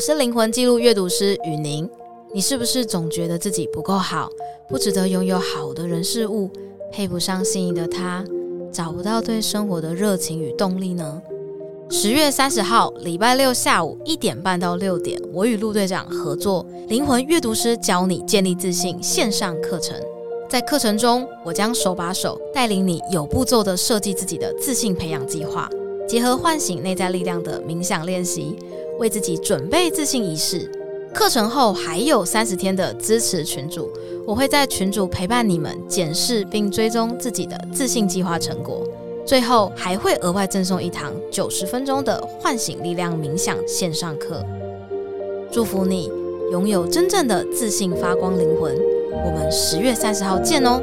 是灵魂记录阅读师雨宁。你是不是总觉得自己不够好，不值得拥有好的人事物，配不上心仪的他，找不到对生活的热情与动力呢？十月三十号，礼拜六下午一点半到六点，我与陆队长合作灵魂阅读师教你建立自信线上课程。在课程中，我将手把手带领你有步骤地设计自己的自信培养计划，结合唤醒内在力量的冥想练习，为自己准备自信仪式。课程后还有三十天的支持群组，我会在群组陪伴你们检视并追踪自己的自信计划成果。最后还会额外赠送一堂九十分钟的唤醒力量冥想线上课，祝福你拥有真正的自信发光灵魂。我们十月三十号见哦！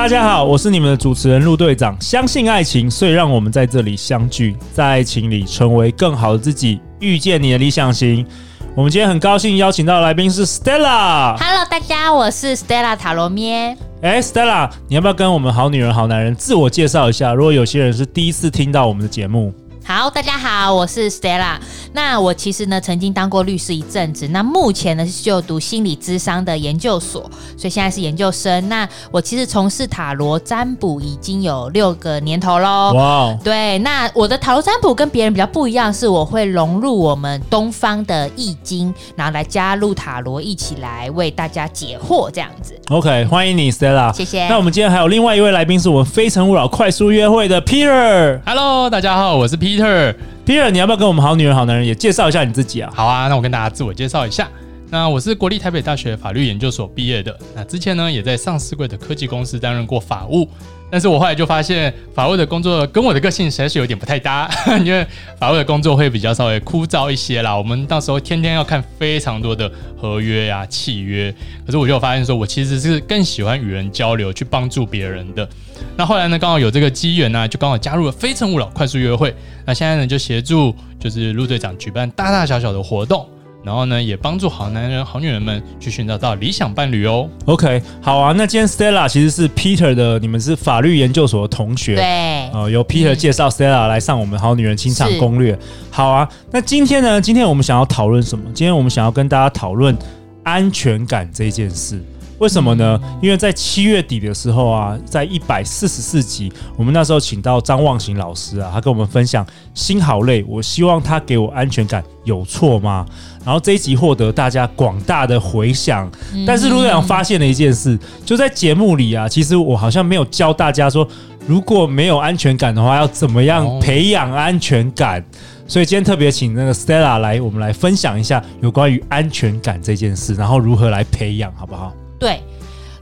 大家好，我是你们的主持人陆队长。相信爱情，所以让我们在这里相聚，在爱情里成为更好的自己，遇见你的理想型。我们今天很高兴邀请到的来宾是 Stella。Hello，大家，我是 Stella 塔罗咩。哎，Stella，你要不要跟我们好女人、好男人自我介绍一下？如果有些人是第一次听到我们的节目。好，大家好，我是 Stella。那我其实呢，曾经当过律师一阵子。那目前呢，是就读心理智商的研究所，所以现在是研究生。那我其实从事塔罗占卜已经有六个年头喽。哇对，那我的塔罗占卜跟别人比较不一样，是我会融入我们东方的易经，然后来加入塔罗，一起来为大家解惑这样子。OK，欢迎你，Stella。谢谢。那我们今天还有另外一位来宾，是我们非诚勿扰快速约会的 Peter。Hello，大家好，我是 Peter。Peter，你要不要跟我们好女人、好男人也介绍一下你自己啊？好啊，那我跟大家自我介绍一下。那我是国立台北大学法律研究所毕业的。那之前呢，也在上市柜的科技公司担任过法务。但是我后来就发现，法务的工作跟我的个性实在是有点不太搭，因为法务的工作会比较稍微枯燥一些啦。我们到时候天天要看非常多的合约呀、契约。可是我就发现说，我其实是更喜欢与人交流，去帮助别人的。那后来呢，刚好有这个机缘呢，就刚好加入了非诚勿扰快速约会。那现在呢，就协助就是陆队长举办大大小小的活动。然后呢，也帮助好男人、好女人们去寻找到理想伴侣哦。OK，好啊。那今天 Stella 其实是 Peter 的，你们是法律研究所的同学。对。呃，由 Peter 介绍 Stella 来上我们好女人情场攻略。好啊。那今天呢？今天我们想要讨论什么？今天我们想要跟大家讨论安全感这件事。为什么呢？因为在七月底的时候啊，在一百四十四集，我们那时候请到张望行老师啊，他跟我们分享心好累，我希望他给我安全感，有错吗？然后这一集获得大家广大的回响。但是陆队长发现了一件事，就在节目里啊，其实我好像没有教大家说，如果没有安全感的话，要怎么样培养安全感。所以今天特别请那个 Stella 来，我们来分享一下有关于安全感这件事，然后如何来培养，好不好？对，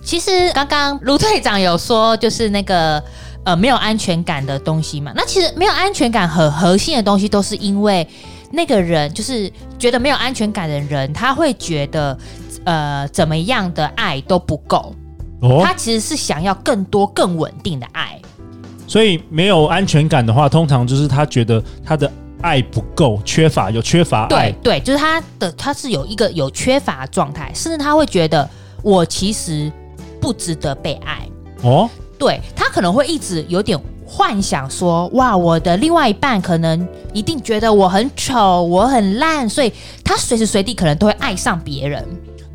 其实刚刚卢队长有说，就是那个呃没有安全感的东西嘛。那其实没有安全感很核心的东西，都是因为那个人就是觉得没有安全感的人，他会觉得呃怎么样的爱都不够。哦，他其实是想要更多更稳定的爱。所以没有安全感的话，通常就是他觉得他的爱不够，缺乏有缺乏爱。对对，就是他的他是有一个有缺乏的状态，甚至他会觉得。我其实不值得被爱哦，对，他可能会一直有点幻想说，哇，我的另外一半可能一定觉得我很丑，我很烂，所以他随时随地可能都会爱上别人。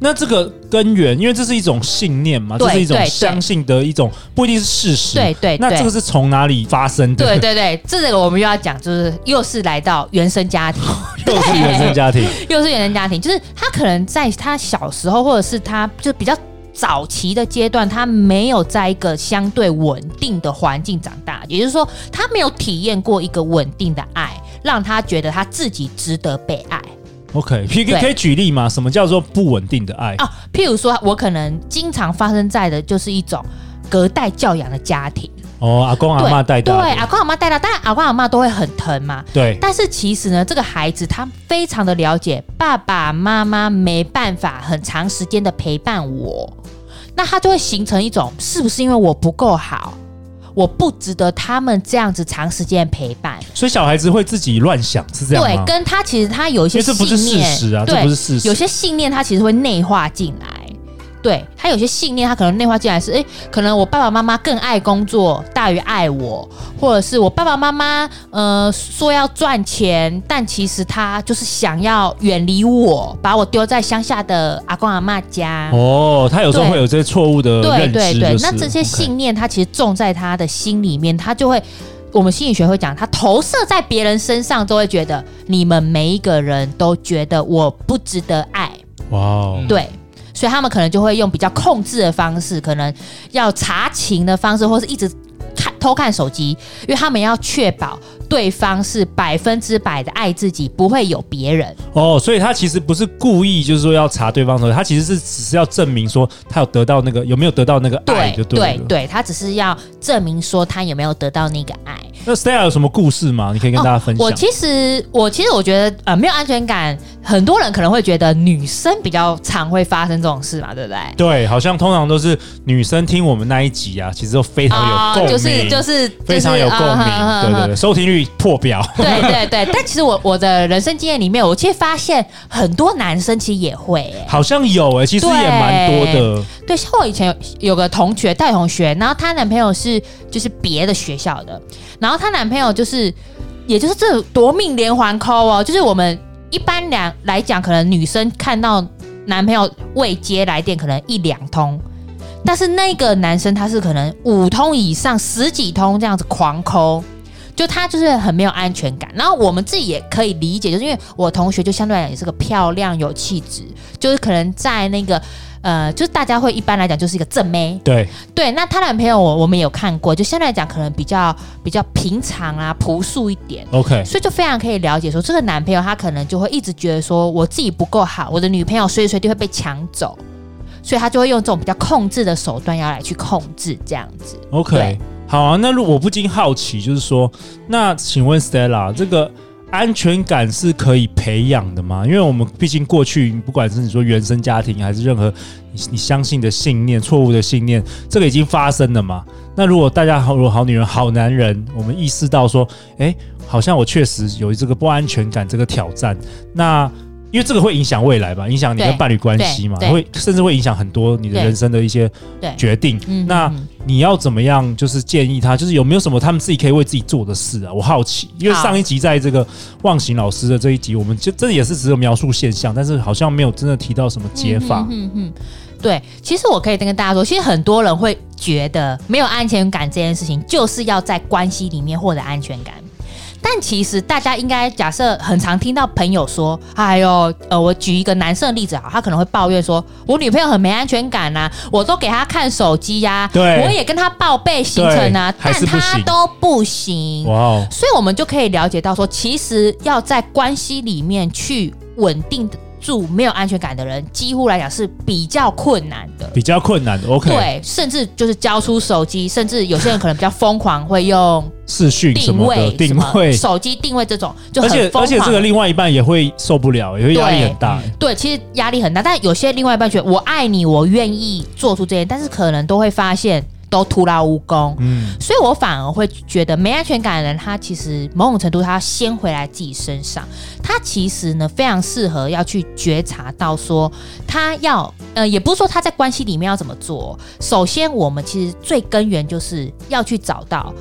那这个根源，因为这是一种信念嘛，这是一种相信的一种，不一定是事实。对对，那这个是从哪里发生的？对对对，这个我们又要讲，就是又是来到原生家庭，又是原生家庭，又是原生家庭，就是他可能在他小时候，或者是他就比较早期的阶段，他没有在一个相对稳定的环境长大，也就是说，他没有体验过一个稳定的爱，让他觉得他自己值得被爱。OK，可以可以举例吗？什么叫做不稳定的爱？啊，譬如说，我可能经常发生在的就是一种隔代教养的家庭。哦，阿公阿妈带大，对，阿公阿妈带大，当然阿公阿妈都会很疼嘛。对。但是其实呢，这个孩子他非常的了解爸爸妈妈没办法很长时间的陪伴我，那他就会形成一种，是不是因为我不够好，我不值得他们这样子长时间陪伴？所以小孩子会自己乱想，是这样吗？对，跟他其实他有一些信念，这不是事实啊，对，这不是事实。有些信念他其实会内化进来。对，他有些信念，他可能内化进来是，诶，可能我爸爸妈妈更爱工作大于爱我，或者是我爸爸妈妈呃说要赚钱，但其实他就是想要远离我，把我丢在乡下的阿公阿妈家。哦，他有时候会有这些错误的认知，对对对，那这些信念，他其实种在他的心里面，他就会，我们心理学会讲，他投射在别人身上，都会觉得你们每一个人都觉得我不值得爱。哇哦，对。所以他们可能就会用比较控制的方式，可能要查情的方式，或是一直看偷看手机，因为他们要确保。对方是百分之百的爱自己，不会有别人哦，所以他其实不是故意，就是说要查对方的，他其实是只是要证明说他有得到那个有没有得到那个爱就对，对对对，他只是要证明说他有没有得到那个爱。那 Stella 有什么故事吗？你可以跟大家分享。哦、我其实我其实我觉得呃没有安全感，很多人可能会觉得女生比较常会发生这种事嘛，对不对？对，好像通常都是女生听我们那一集啊，其实都非常有共鸣、哦，就是就是非常有共鸣，嗯、对对对，收听率。破表，对对对，但其实我我的人生经验里面，我其实发现很多男生其实也会、欸，好像有哎、欸，其实也蛮多的。对，像我以前有有个同学，大同学，然后她男朋友是就是别的学校的，然后她男朋友就是，也就是这种夺命连环抠哦，就是我们一般两来讲，可能女生看到男朋友未接来电，可能一两通，但是那个男生他是可能五通以上，十几通这样子狂抠。就他就是很没有安全感，然后我们自己也可以理解，就是因为我同学就相对来讲也是个漂亮有气质，就是可能在那个呃，就是大家会一般来讲就是一个正妹，对对。那她男朋友我我们有看过，就相对来讲可能比较比较平常啊朴素一点，OK。所以就非常可以了解说，这个男朋友他可能就会一直觉得说我自己不够好，我的女朋友随时随地会被抢走，所以他就会用这种比较控制的手段要来去控制这样子，OK。好啊，那如果我不禁好奇，就是说，那请问 Stella，这个安全感是可以培养的吗？因为我们毕竟过去，不管是你说原生家庭，还是任何你你相信的信念、错误的信念，这个已经发生了嘛？那如果大家好，如果好女人、好男人，我们意识到说，哎，好像我确实有这个不安全感这个挑战，那。因为这个会影响未来吧，影响你跟伴侣关系嘛，会甚至会影响很多你的人生的一些决定。那你要怎么样？就是建议他，就是有没有什么他们自己可以为自己做的事啊？我好奇，因为上一集在这个忘形老师的这一集，我们就真的也是只有描述现象，但是好像没有真的提到什么解法。嗯嗯，对，其实我可以跟大家说，其实很多人会觉得没有安全感这件事情，就是要在关系里面获得安全感。但其实大家应该假设很常听到朋友说，哎呦，呃，我举一个男生的例子啊，他可能会抱怨说，我女朋友很没安全感呐，我都给她看手机呀，对，我也跟她报备行程啊，但她都不行。哇哦，所以我们就可以了解到说，其实要在关系里面去稳定的。住没有安全感的人，几乎来讲是比较困难的，比较困难的。OK，对，甚至就是交出手机，甚至有些人可能比较疯狂，会用视讯定位、定位手机定位这种，就很而且而且这个另外一半也会受不了，也会压力很大。对，其实压力很大，但有些另外一半觉得我爱你，我愿意做出这些，但是可能都会发现。都徒劳无功，嗯，所以我反而会觉得没安全感的人，他其实某种程度他要先回来自己身上，他其实呢非常适合要去觉察到说，他要呃，也不是说他在关系里面要怎么做，首先我们其实最根源就是要去找到。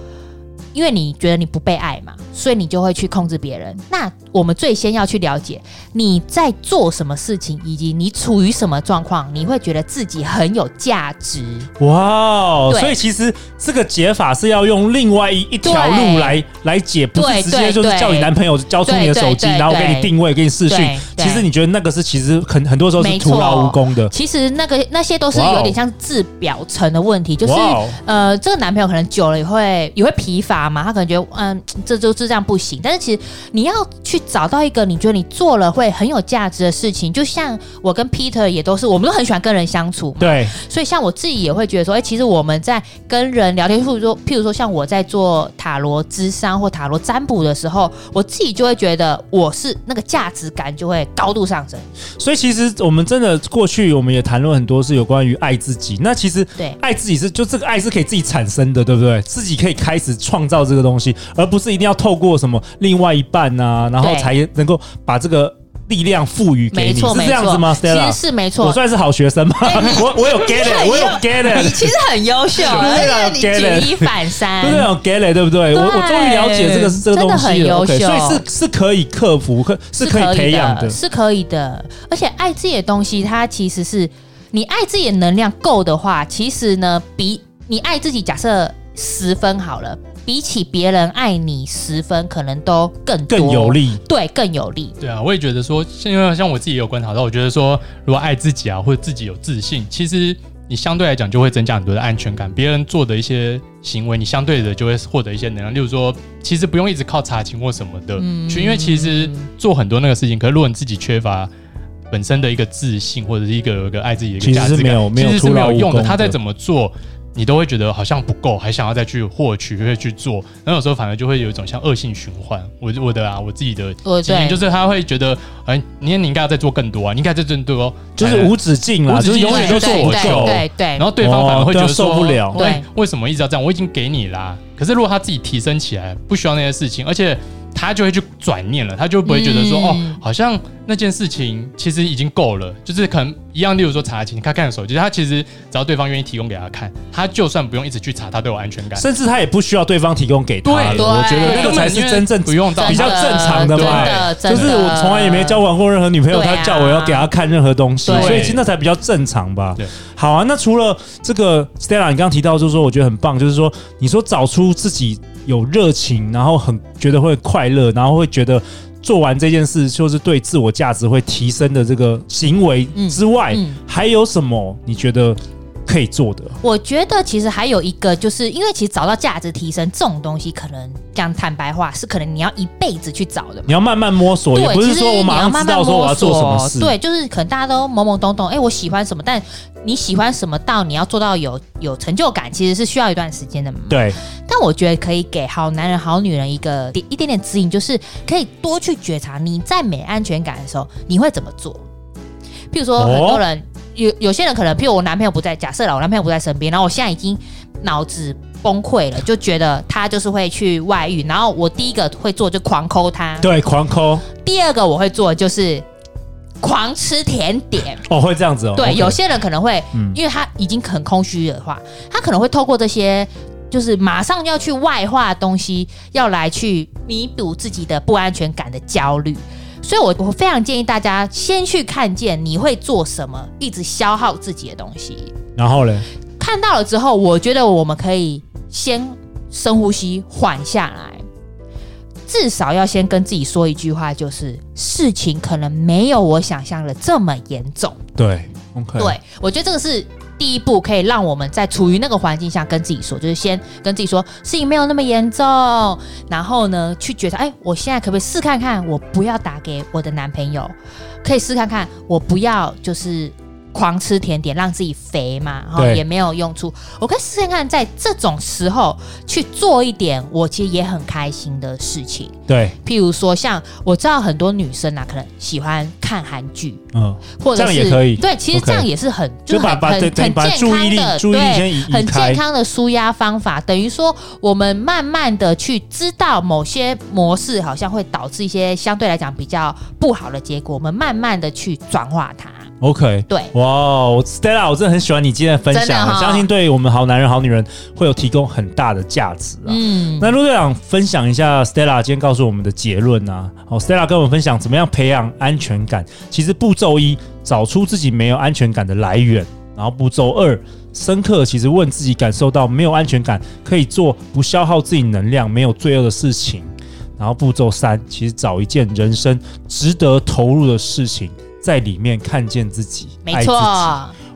因为你觉得你不被爱嘛，所以你就会去控制别人。那我们最先要去了解你在做什么事情，以及你处于什么状况，你会觉得自己很有价值。哇，所以其实这个解法是要用另外一一条路来来解，不是直接就是叫你男朋友交出你的手机，然后给你定位，给你视讯。其实你觉得那个是其实很很多时候是徒劳无功的。其实那个那些都是有点像自表层的问题，就是呃，这个男朋友可能久了也会也会疲乏。法嘛，他可能觉得嗯，这就是这样不行。但是其实你要去找到一个你觉得你做了会很有价值的事情，就像我跟 Peter 也都是，我们都很喜欢跟人相处。对，所以像我自己也会觉得说，哎、欸，其实我们在跟人聊天，譬如说，譬如说像我在做塔罗咨商或塔罗占卜的时候，我自己就会觉得我是那个价值感就会高度上升。所以其实我们真的过去我们也谈论很多是有关于爱自己。那其实对爱自己是就这个爱是可以自己产生的，对不对？自己可以开始创造这个东西，而不是一定要透过什么另外一半啊，然后才能够把这个。力量赋予给你，是这样子吗？Stella，其实是没错。我算是好学生吗？我我有 get it，我有 get it。你 其实很优秀，你举一反三，对对，有 get it，对不对？我我终于了解这个是这个东西了。OK，所以是是可以克服，可是可以培养的，是可以的。而且爱自己的东西，它其实是你爱自己的能量够的话，其实呢，比你爱自己，假设十分好了。比起别人爱你十分，可能都更更有利，对，更有利。对啊，我也觉得说，因为像我自己也有观察到，我觉得说，如果爱自己啊，或者自己有自信，其实你相对来讲就会增加很多的安全感。别人做的一些行为，你相对的就会获得一些能量。例如说，其实不用一直靠查情或什么的去，嗯、因为其实做很多那个事情，可是如果你自己缺乏本身的一个自信，或者是一个有一个爱自己的一个价值感，其实是没有，没有其实是没有用的。他再怎么做。你都会觉得好像不够，还想要再去获取，会去做，然后有时候反而就会有一种像恶性循环。我我的啊，我自己的经验就是他会觉得，哎，你你应该要再做更多啊，你应该再做更多，就是无止境了，就是永远都做不够，对对。然后对方反而会觉得受不了，对，为什么一直要这样？我已经给你啦，可是如果他自己提升起来，不需要那些事情，而且。他就会去转念了，他就不会觉得说、嗯、哦，好像那件事情其实已经够了，就是可能一样，例如说查寝，他看手机，他其实只要对方愿意提供给他看，他就算不用一直去查，他都有安全感，甚至他也不需要对方提供给他。对，我觉得那个才是真正不用到比较正常的嘛。就是我从来也没交往过任何女朋友，他叫我要给他看任何东西，所以其实那才比较正常吧。对，好啊，那除了这个 Stella，你刚刚提到就是说，我觉得很棒，就是说你说找出自己。有热情，然后很觉得会快乐，然后会觉得做完这件事就是对自我价值会提升的这个行为之外，嗯嗯、还有什么你觉得可以做的？我觉得其实还有一个，就是因为其实找到价值提升这种东西，可能讲坦白话是可能你要一辈子去找的，你要慢慢摸索，也不是说我马上知道说我要做什么事。对，就是可能大家都懵懵懂懂，哎，我喜欢什么，但你喜欢什么到你要做到有有成就感，其实是需要一段时间的嘛。对。但我觉得可以给好男人、好女人一个点一点点指引，就是可以多去觉察你在没安全感的时候你会怎么做。譬如说，很多人。哦有有些人可能，譬如我男朋友不在，假设了我男朋友不在身边，然后我现在已经脑子崩溃了，就觉得他就是会去外遇，然后我第一个会做就狂抠他，对，狂抠。第二个我会做就是狂吃甜点，哦，会这样子哦。对有些人可能会，因为他已经很空虚的话，他可能会透过这些，就是马上要去外化的东西，要来去弥补自己的不安全感的焦虑。所以我，我我非常建议大家先去看见你会做什么，一直消耗自己的东西。然后呢，看到了之后，我觉得我们可以先深呼吸，缓下来，至少要先跟自己说一句话，就是事情可能没有我想象的这么严重。对，OK，对，我觉得这个是。第一步可以让我们在处于那个环境下跟自己说，就是先跟自己说事情没有那么严重，然后呢去觉得，哎，我现在可不可以试看看，我不要打给我的男朋友，可以试看看，我不要就是。狂吃甜点让自己肥嘛，然后也没有用处。我可以试试看，在这种时候去做一点我其实也很开心的事情。对，譬如说，像我知道很多女生啊，可能喜欢看韩剧，嗯，或者是这样也可以。对，其实这样也是很就很很很健康的，对，很健康的舒压方法。等于说，我们慢慢的去知道某些模式好像会导致一些相对来讲比较不好的结果，我们慢慢的去转化它。OK，对，哇，Stella，我真的很喜欢你今天的分享，哦、相信对我们好男人、好女人会有提供很大的价值啊。嗯，那陆队长分享一下 Stella 今天告诉我们的结论啊。好，Stella 跟我们分享怎么样培养安全感。其实步骤一，找出自己没有安全感的来源；然后步骤二，深刻其实问自己感受到没有安全感，可以做不消耗自己能量、没有罪恶的事情；然后步骤三，其实找一件人生值得投入的事情。在里面看见自己，没错，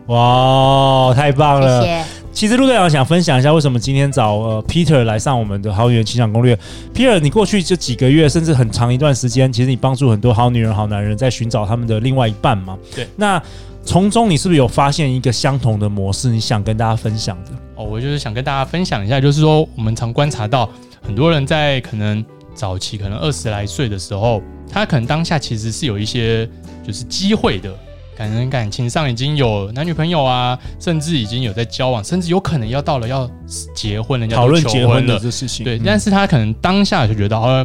哇，太棒了！谢谢其实陆队长想分享一下，为什么今天找呃 Peter 来上我们的《好女人情感攻略》。Peter，你过去这几个月，甚至很长一段时间，其实你帮助很多好女人、好男人在寻找他们的另外一半嘛。对。那从中你是不是有发现一个相同的模式？你想跟大家分享的？哦，我就是想跟大家分享一下，就是说我们常观察到很多人在可能早期，可能二十来岁的时候，他可能当下其实是有一些就是机会的。可能感情上已经有男女朋友啊，甚至已经有在交往，甚至有可能要到了要结婚，人家讨论结婚的这事情。对，嗯、但是他可能当下就觉得，呃，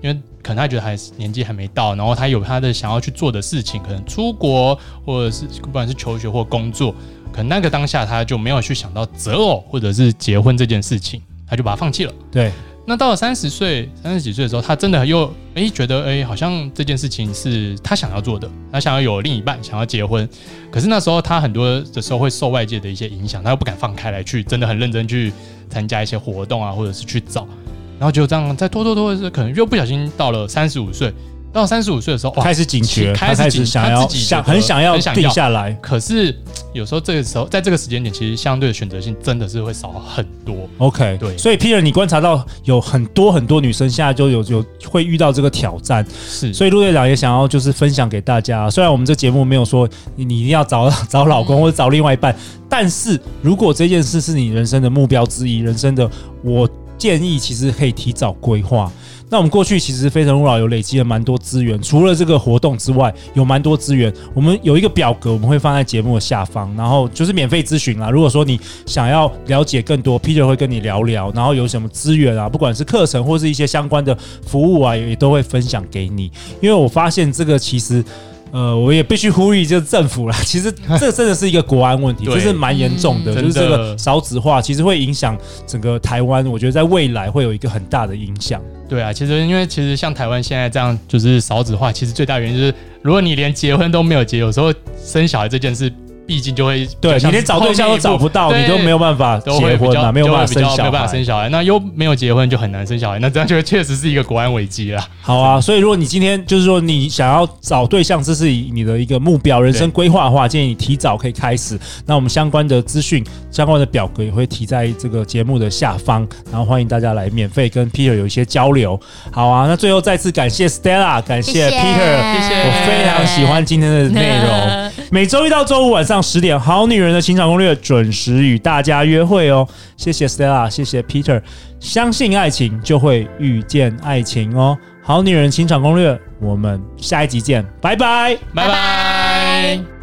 因为可能他觉得还是年纪还没到，然后他有他的想要去做的事情，可能出国或者是不管是求学或工作，可能那个当下他就没有去想到择偶或者是结婚这件事情，他就把它放弃了。对。那到了三十岁、三十几岁的时候，他真的又哎、觉得哎、好像这件事情是他想要做的，他想要有另一半，想要结婚。可是那时候他很多的时候会受外界的一些影响，他又不敢放开来去，真的很认真去参加一些活动啊，或者是去找，然后就这样在拖拖拖，可能又不小心到了三十五岁。到三十五岁的时候，开始警觉，开始，开始想要想很想要定下来。可是有时候这个时候，在这个时间点，其实相对的选择性真的是会少很多。OK，对。所以 Peter，你观察到有很多很多女生现在就有有会遇到这个挑战，是。所以陆队长也想要就是分享给大家。虽然我们这节目没有说你你一定要找 找老公或者找另外一半，但是如果这件事是你人生的目标之一，人生的，我建议其实可以提早规划。那我们过去其实非诚勿扰有累积了蛮多资源，除了这个活动之外，有蛮多资源。我们有一个表格，我们会放在节目的下方，然后就是免费咨询啦。如果说你想要了解更多，Peter 会跟你聊聊，然后有什么资源啊，不管是课程或是一些相关的服务啊，也都会分享给你。因为我发现这个其实。呃，我也必须呼吁，就是政府啦。其实 这真的是一个国安问题，这是蛮严重的，就是这个少子化，其实会影响整个台湾。我觉得在未来会有一个很大的影响。对啊，其实因为其实像台湾现在这样，就是少子化，其实最大原因就是，如果你连结婚都没有结，有时候生小孩这件事。毕竟就会对你连找对象都找不到，你都没有办法结婚嘛，没有办法生小孩，没有办法生小孩，那又没有结婚就很难生小孩，那这样就确实是一个国安危机了。好啊，所以如果你今天就是说你想要找对象，这是你的一个目标、人生规划的话，建议你提早可以开始。那我们相关的资讯、相关的表格也会提在这个节目的下方，然后欢迎大家来免费跟 Peter 有一些交流。好啊，那最后再次感谢 Stella，感谢 Peter，谢谢，我非常喜欢今天的内容。每周一到周五晚上十点，好女人的情场攻略准时与大家约会哦。谢谢 Stella，谢谢 Peter，相信爱情就会遇见爱情哦。好女人情场攻略，我们下一集见，拜拜，拜拜。